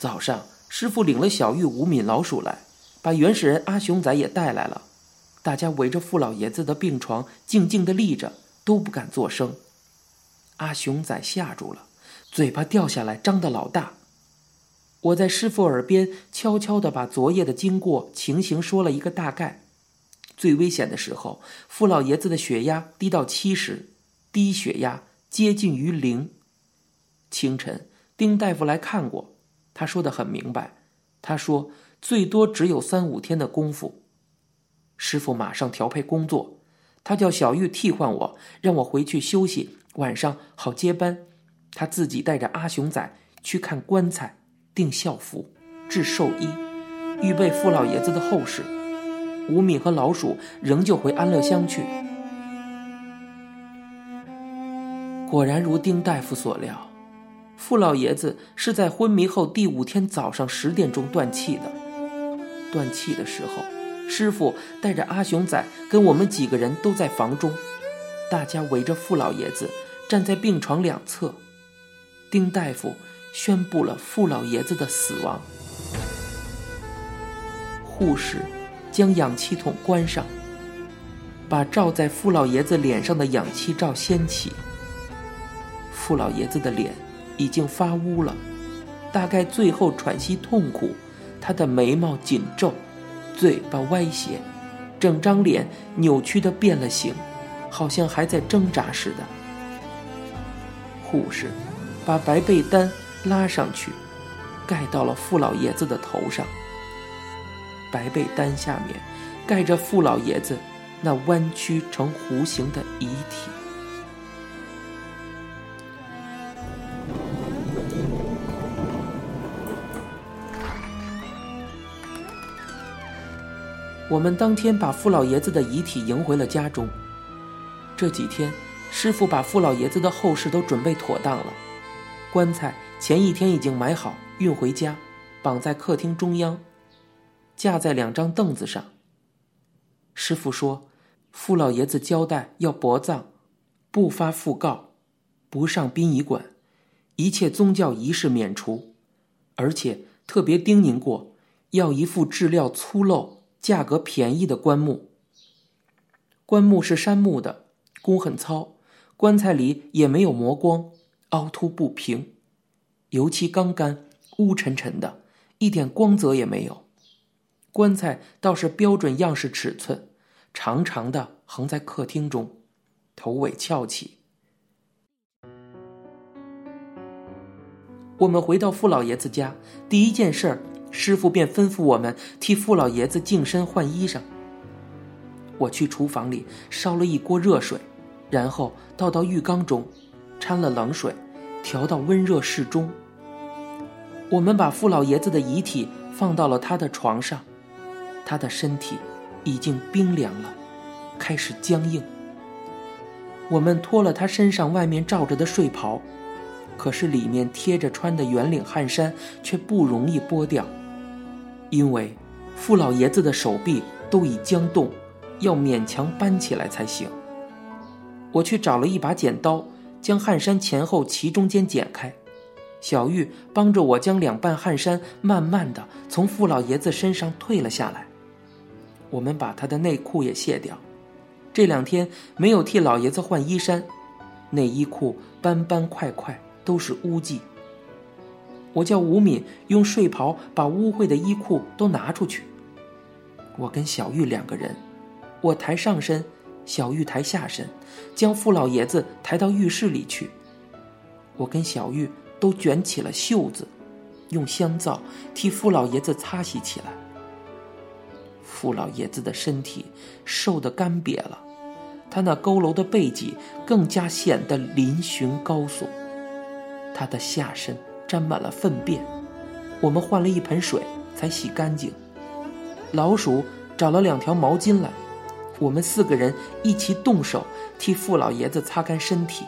早上，师傅领了小玉、吴敏、老鼠来，把原始人阿熊仔也带来了。大家围着傅老爷子的病床，静静地立着，都不敢作声。阿熊仔吓住了，嘴巴掉下来，张得老大。我在师傅耳边悄悄地把昨夜的经过情形说了一个大概。最危险的时候，傅老爷子的血压低到七十，低血压接近于零。清晨，丁大夫来看过。他说的很明白，他说最多只有三五天的功夫。师傅马上调配工作，他叫小玉替换我，让我回去休息，晚上好接班。他自己带着阿雄仔去看棺材、订校服、制寿衣，预备傅老爷子的后事。吴敏和老鼠仍旧回安乐乡去。果然如丁大夫所料。傅老爷子是在昏迷后第五天早上十点钟断气的。断气的时候，师傅带着阿雄仔跟我们几个人都在房中，大家围着傅老爷子站在病床两侧。丁大夫宣布了傅老爷子的死亡。护士将氧气筒关上，把罩在傅老爷子脸上的氧气罩掀起。傅老爷子的脸。已经发乌了，大概最后喘息痛苦，他的眉毛紧皱，嘴巴歪斜，整张脸扭曲的变了形，好像还在挣扎似的。护士把白被单拉上去，盖到了傅老爷子的头上。白被单下面盖着傅老爷子那弯曲成弧形的遗体。我们当天把傅老爷子的遗体迎回了家中。这几天，师傅把傅老爷子的后事都准备妥当了。棺材前一天已经买好，运回家，绑在客厅中央，架在两张凳子上。师傅说，傅老爷子交代要薄葬，不发讣告，不上殡仪馆，一切宗教仪式免除，而且特别叮咛过，要一副质料粗陋。价格便宜的棺木，棺木是杉木的，工很糙，棺材里也没有磨光，凹凸不平，油漆刚干，乌沉沉的，一点光泽也没有。棺材倒是标准样式尺寸，长长的横在客厅中，头尾翘起。我们回到傅老爷子家，第一件事儿。师傅便吩咐我们替傅老爷子净身换衣裳。我去厨房里烧了一锅热水，然后倒到浴缸中，掺了冷水，调到温热适中。我们把傅老爷子的遗体放到了他的床上，他的身体已经冰凉了，开始僵硬。我们脱了他身上外面罩着的睡袍，可是里面贴着穿的圆领汗衫却不容易剥掉。因为傅老爷子的手臂都已僵冻，要勉强搬起来才行。我去找了一把剪刀，将汗衫前后齐中间剪开。小玉帮着我将两半汗衫慢慢的从傅老爷子身上退了下来。我们把他的内裤也卸掉。这两天没有替老爷子换衣衫，内衣裤斑斑块块都是污迹。我叫吴敏用睡袍把污秽的衣裤都拿出去。我跟小玉两个人，我抬上身，小玉抬下身，将傅老爷子抬到浴室里去。我跟小玉都卷起了袖子，用香皂替傅老爷子擦洗起来。傅老爷子的身体瘦得干瘪了，他那佝偻的背脊更加显得嶙峋高耸，他的下身。沾满了粪便，我们换了一盆水才洗干净。老鼠找了两条毛巾来，我们四个人一起动手替傅老爷子擦干身体。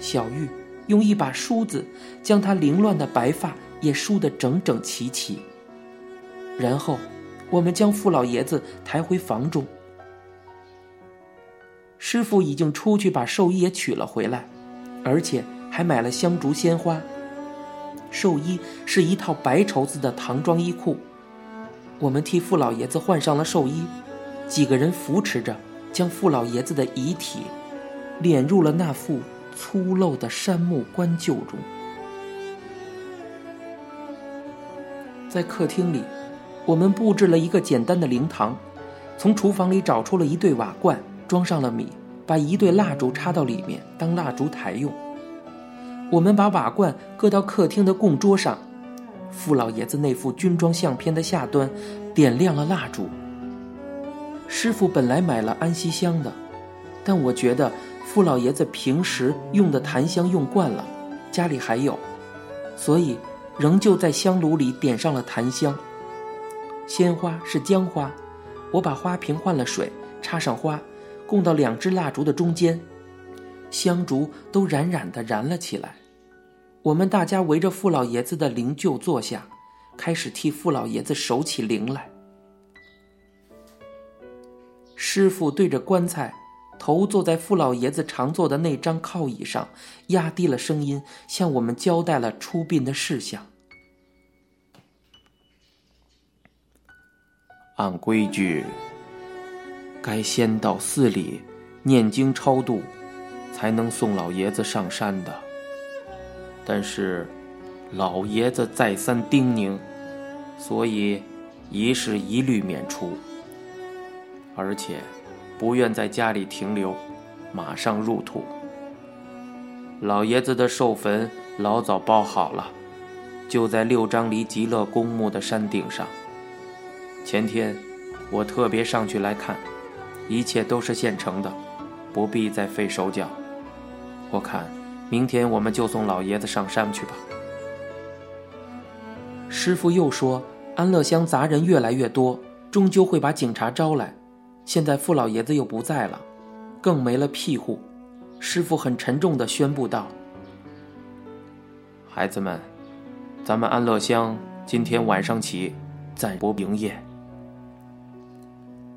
小玉用一把梳子将他凌乱的白发也梳得整整齐齐。然后，我们将傅老爷子抬回房中。师傅已经出去把寿衣也取了回来，而且还买了香烛鲜花。寿衣是一套白绸子的唐装衣裤。我们替傅老爷子换上了寿衣，几个人扶持着，将傅老爷子的遗体敛入了那副粗陋的杉木棺柩中。在客厅里，我们布置了一个简单的灵堂，从厨房里找出了一对瓦罐，装上了米，把一对蜡烛插到里面当蜡烛台用。我们把瓦罐搁到客厅的供桌上，傅老爷子那幅军装相片的下端点亮了蜡烛。师傅本来买了安息香的，但我觉得傅老爷子平时用的檀香用惯了，家里还有，所以。仍旧在香炉里点上了檀香。鲜花是姜花，我把花瓶换了水，插上花，供到两支蜡烛的中间，香烛都冉冉的燃了起来。我们大家围着傅老爷子的灵柩坐下，开始替傅老爷子守起灵来。师傅对着棺材。头坐在傅老爷子常坐的那张靠椅上，压低了声音向我们交代了出殡的事项。按规矩，该先到寺里念经超度，才能送老爷子上山的。但是，老爷子再三叮咛，所以仪式一律免除，而且。不愿在家里停留，马上入土。老爷子的寿坟老早包好了，就在六张离极乐公墓的山顶上。前天我特别上去来看，一切都是现成的，不必再费手脚。我看明天我们就送老爷子上山去吧。师傅又说，安乐乡杂人越来越多，终究会把警察招来。现在傅老爷子又不在了，更没了庇护。师傅很沉重的宣布道：“孩子们，咱们安乐乡今天晚上起暂不营业。”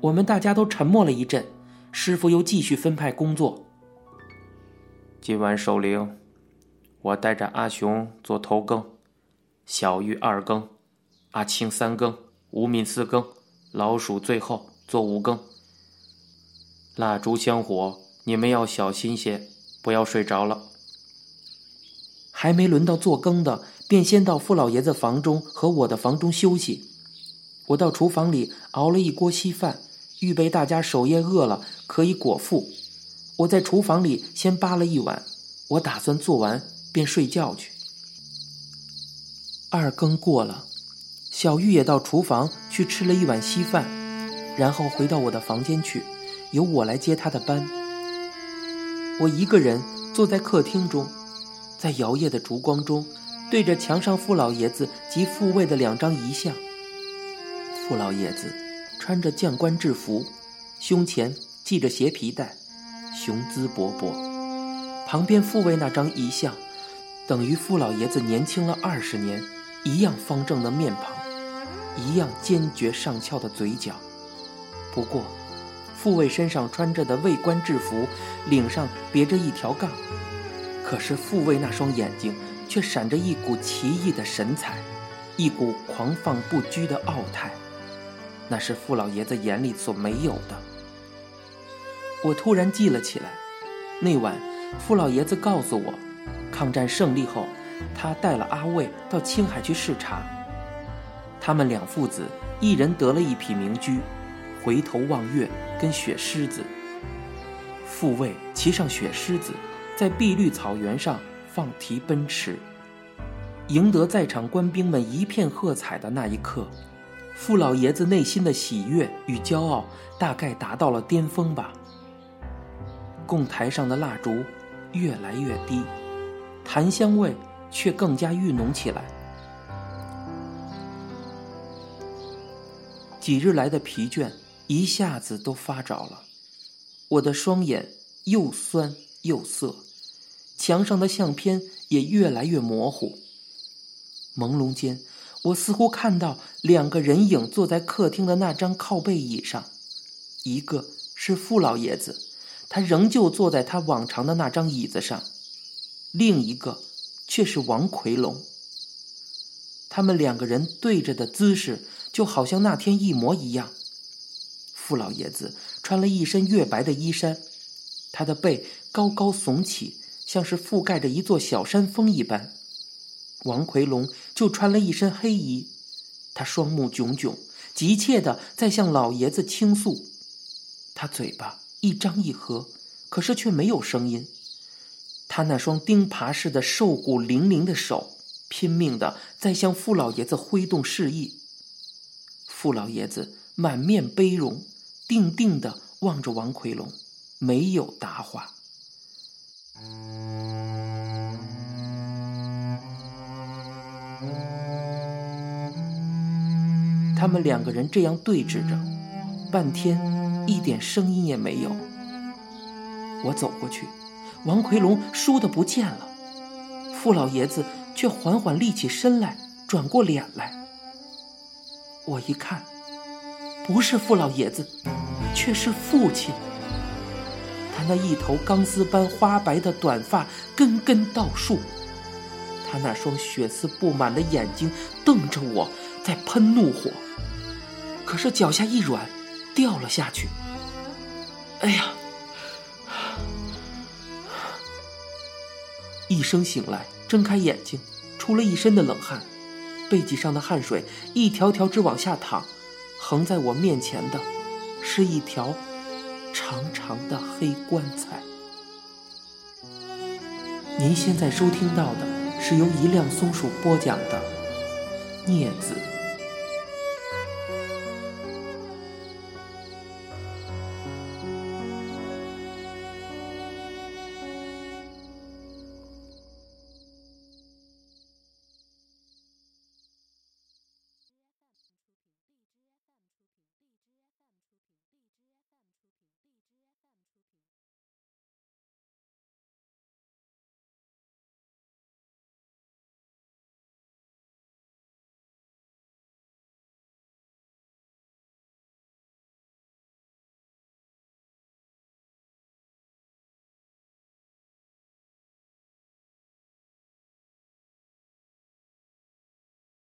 我们大家都沉默了一阵，师傅又继续分派工作。今晚守灵，我带着阿雄做头更，小玉二更，阿青三更，吴敏四更，老鼠最后做五更。蜡烛香火，你们要小心些，不要睡着了。还没轮到做羹的，便先到傅老爷子房中和我的房中休息。我到厨房里熬了一锅稀饭，预备大家守夜饿了可以果腹。我在厨房里先扒了一碗，我打算做完便睡觉去。二更过了，小玉也到厨房去吃了一碗稀饭，然后回到我的房间去。由我来接他的班。我一个人坐在客厅中，在摇曳的烛光中，对着墙上傅老爷子及傅卫的两张遗像。傅老爷子穿着将官制服，胸前系着斜皮带，雄姿勃勃。旁边傅卫那张遗像，等于傅老爷子年轻了二十年，一样方正的面庞，一样坚决上翘的嘴角。不过。傅卫身上穿着的卫官制服，领上别着一条杠，可是傅卫那双眼睛却闪着一股奇异的神采，一股狂放不拘的傲态，那是傅老爷子眼里所没有的。我突然记了起来，那晚傅老爷子告诉我，抗战胜利后，他带了阿卫到青海去视察，他们两父子一人得了一匹名驹。回头望月，跟雪狮子。父卫骑上雪狮子，在碧绿草原上放蹄奔驰，赢得在场官兵们一片喝彩的那一刻，傅老爷子内心的喜悦与骄傲大概达到了巅峰吧。供台上的蜡烛越来越低，檀香味却更加郁浓起来。几日来的疲倦。一下子都发着了，我的双眼又酸又涩，墙上的相片也越来越模糊。朦胧间，我似乎看到两个人影坐在客厅的那张靠背椅上，一个是傅老爷子，他仍旧坐在他往常的那张椅子上；另一个却是王奎龙。他们两个人对着的姿势，就好像那天一模一样。傅老爷子穿了一身月白的衣衫，他的背高高耸起，像是覆盖着一座小山峰一般。王奎龙就穿了一身黑衣，他双目炯炯，急切的在向老爷子倾诉。他嘴巴一张一合，可是却没有声音。他那双钉耙似的瘦骨嶙嶙的手，拼命的在向傅老爷子挥动示意。傅老爷子满面悲容。定定的望着王奎龙，没有答话。他们两个人这样对峙着，半天一点声音也没有。我走过去，王奎龙倏地不见了，傅老爷子却缓缓立起身来，转过脸来。我一看，不是傅老爷子。却是父亲。他那一头钢丝般花白的短发根根倒竖，他那双血丝布满的眼睛瞪着我，在喷怒火。可是脚下一软，掉了下去。哎呀！一声醒来，睁开眼睛，出了一身的冷汗，背脊上的汗水一条条直往下淌，横在我面前的。是一条长长的黑棺材。您现在收听到的是由一辆松鼠播讲的《镊子》。